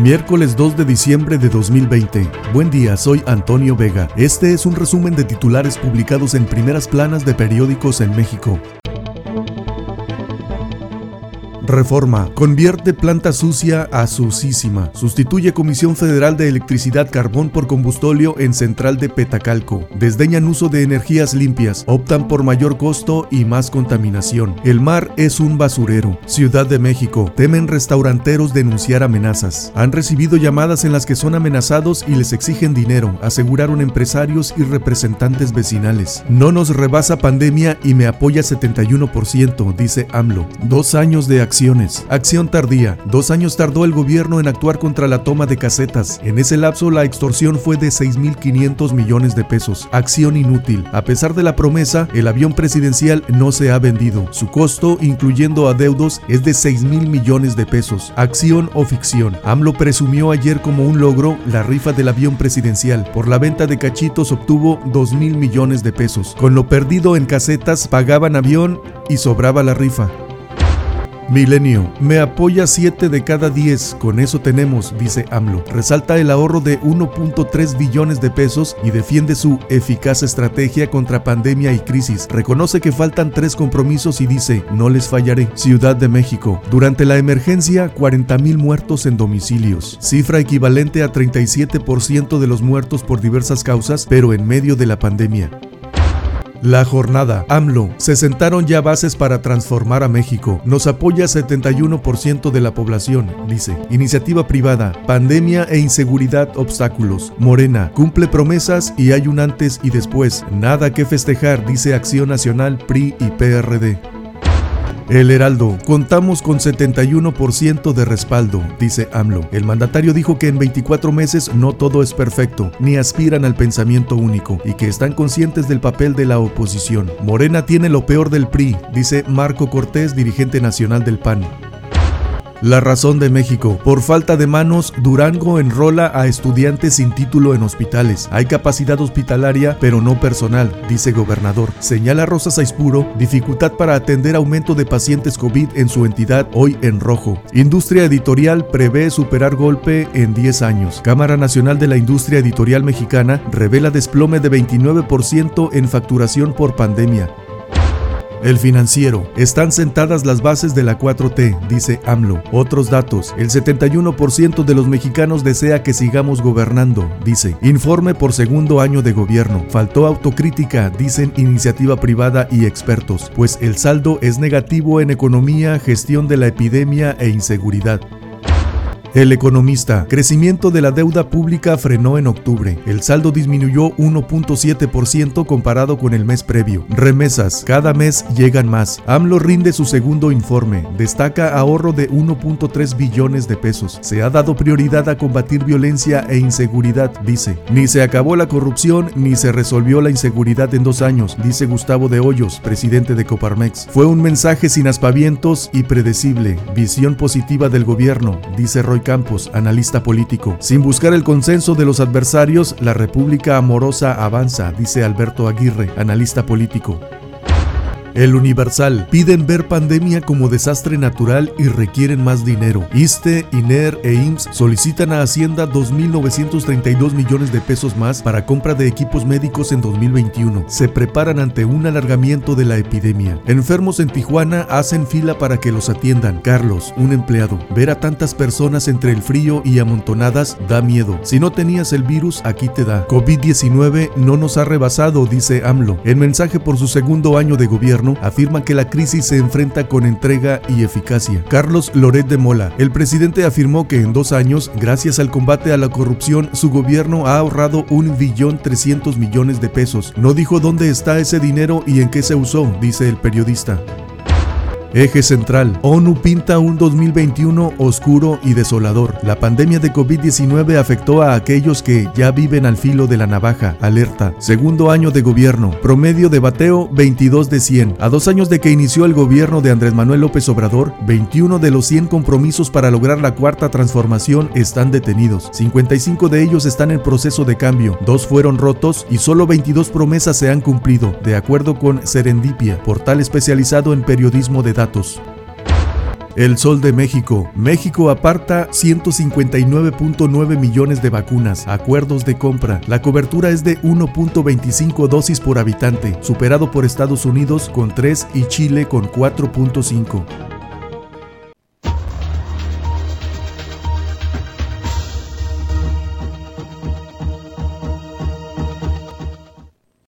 Miércoles 2 de diciembre de 2020. Buen día, soy Antonio Vega. Este es un resumen de titulares publicados en primeras planas de periódicos en México. Reforma. Convierte planta sucia a sucísima. Sustituye Comisión Federal de Electricidad Carbón por combustóleo en Central de Petacalco. Desdeñan uso de energías limpias. Optan por mayor costo y más contaminación. El mar es un basurero. Ciudad de México. Temen restauranteros denunciar amenazas. Han recibido llamadas en las que son amenazados y les exigen dinero, aseguraron empresarios y representantes vecinales. No nos rebasa pandemia y me apoya 71%, dice AMLO. Dos años de acción Acción tardía. Dos años tardó el gobierno en actuar contra la toma de casetas. En ese lapso la extorsión fue de 6.500 millones de pesos. Acción inútil. A pesar de la promesa, el avión presidencial no se ha vendido. Su costo, incluyendo adeudos, es de 6.000 millones de pesos. Acción o ficción. AMLO presumió ayer como un logro la rifa del avión presidencial. Por la venta de cachitos obtuvo 2.000 millones de pesos. Con lo perdido en casetas pagaban avión y sobraba la rifa. Milenio, me apoya 7 de cada 10, con eso tenemos, dice AMLO. Resalta el ahorro de 1.3 billones de pesos y defiende su eficaz estrategia contra pandemia y crisis. Reconoce que faltan tres compromisos y dice, no les fallaré. Ciudad de México, durante la emergencia, 40 mil muertos en domicilios, cifra equivalente a 37% de los muertos por diversas causas, pero en medio de la pandemia. La jornada. AMLO. Se sentaron ya bases para transformar a México. Nos apoya 71% de la población, dice. Iniciativa privada. Pandemia e inseguridad obstáculos. Morena. Cumple promesas y hay un antes y después. Nada que festejar, dice Acción Nacional, PRI y PRD. El Heraldo, contamos con 71% de respaldo, dice AMLO. El mandatario dijo que en 24 meses no todo es perfecto, ni aspiran al pensamiento único, y que están conscientes del papel de la oposición. Morena tiene lo peor del PRI, dice Marco Cortés, dirigente nacional del PAN. La razón de México. Por falta de manos, Durango enrola a estudiantes sin título en hospitales. Hay capacidad hospitalaria, pero no personal, dice gobernador. Señala Rosa Saispuro, dificultad para atender aumento de pacientes COVID en su entidad, hoy en rojo. Industria editorial prevé superar golpe en 10 años. Cámara Nacional de la Industria Editorial Mexicana revela desplome de 29% en facturación por pandemia. El financiero. Están sentadas las bases de la 4T, dice AMLO. Otros datos. El 71% de los mexicanos desea que sigamos gobernando, dice. Informe por segundo año de gobierno. Faltó autocrítica, dicen iniciativa privada y expertos, pues el saldo es negativo en economía, gestión de la epidemia e inseguridad. El economista, crecimiento de la deuda pública frenó en octubre. El saldo disminuyó 1.7% comparado con el mes previo. Remesas, cada mes llegan más. AMLO rinde su segundo informe. Destaca ahorro de 1.3 billones de pesos. Se ha dado prioridad a combatir violencia e inseguridad, dice. Ni se acabó la corrupción ni se resolvió la inseguridad en dos años, dice Gustavo de Hoyos, presidente de Coparmex. Fue un mensaje sin aspavientos y predecible. Visión positiva del gobierno, dice Roy Campos, analista político. Sin buscar el consenso de los adversarios, la República Amorosa avanza, dice Alberto Aguirre, analista político. El Universal. Piden ver pandemia como desastre natural y requieren más dinero. ISTE, INER e IMSS solicitan a Hacienda 2.932 millones de pesos más para compra de equipos médicos en 2021. Se preparan ante un alargamiento de la epidemia. Enfermos en Tijuana hacen fila para que los atiendan. Carlos, un empleado. Ver a tantas personas entre el frío y amontonadas da miedo. Si no tenías el virus, aquí te da. COVID-19 no nos ha rebasado, dice AMLO. En mensaje por su segundo año de afirma que la crisis se enfrenta con entrega y eficacia. Carlos Loret de Mola, el presidente afirmó que en dos años, gracias al combate a la corrupción, su gobierno ha ahorrado un billón 300 millones de pesos. No dijo dónde está ese dinero y en qué se usó, dice el periodista. Eje central. ONU pinta un 2021 oscuro y desolador. La pandemia de COVID-19 afectó a aquellos que ya viven al filo de la navaja. Alerta. Segundo año de gobierno. Promedio de bateo 22 de 100. A dos años de que inició el gobierno de Andrés Manuel López Obrador, 21 de los 100 compromisos para lograr la cuarta transformación están detenidos. 55 de ellos están en proceso de cambio. Dos fueron rotos y solo 22 promesas se han cumplido, de acuerdo con Serendipia, portal especializado en periodismo de El Sol de México. México aparta 159.9 millones de vacunas. Acuerdos de compra. La cobertura es de 1.25 dosis por habitante, superado por Estados Unidos con 3 y Chile con 4.5.